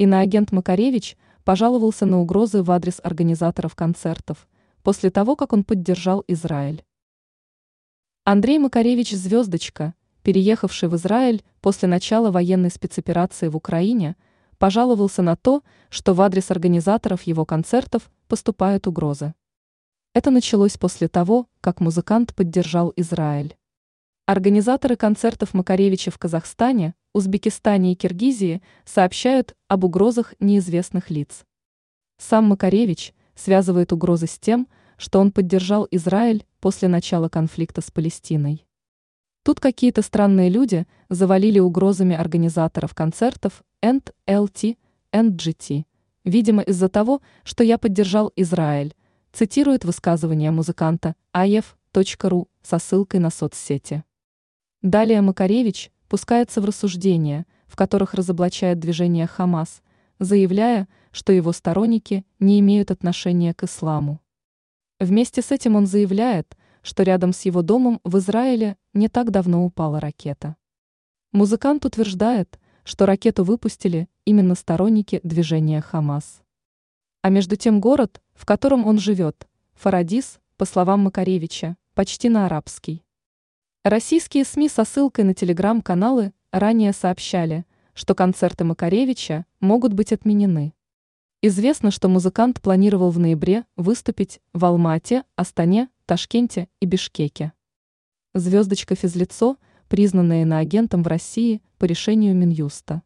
Иноагент Макаревич пожаловался на угрозы в адрес организаторов концертов после того, как он поддержал Израиль. Андрей Макаревич «Звездочка», переехавший в Израиль после начала военной спецоперации в Украине, пожаловался на то, что в адрес организаторов его концертов поступают угрозы. Это началось после того, как музыкант поддержал Израиль. Организаторы концертов Макаревича в Казахстане, Узбекистане и Киргизии сообщают об угрозах неизвестных лиц. Сам Макаревич связывает угрозы с тем, что он поддержал Израиль после начала конфликта с Палестиной. Тут какие-то странные люди завалили угрозами организаторов концертов NLT, NGT, видимо из-за того, что я поддержал Израиль, цитирует высказывание музыканта aef.ru со ссылкой на соцсети. Далее Макаревич пускается в рассуждения, в которых разоблачает движение Хамас, заявляя, что его сторонники не имеют отношения к исламу. Вместе с этим он заявляет, что рядом с его домом в Израиле не так давно упала ракета. Музыкант утверждает, что ракету выпустили именно сторонники движения Хамас. А между тем город, в котором он живет, Фарадис, по словам Макаревича, почти на арабский. Российские СМИ со ссылкой на телеграм-каналы ранее сообщали, что концерты Макаревича могут быть отменены. Известно, что музыкант планировал в ноябре выступить в Алмате, Астане, Ташкенте и Бишкеке. Звездочка физлицо, признанная иноагентом в России по решению Минюста.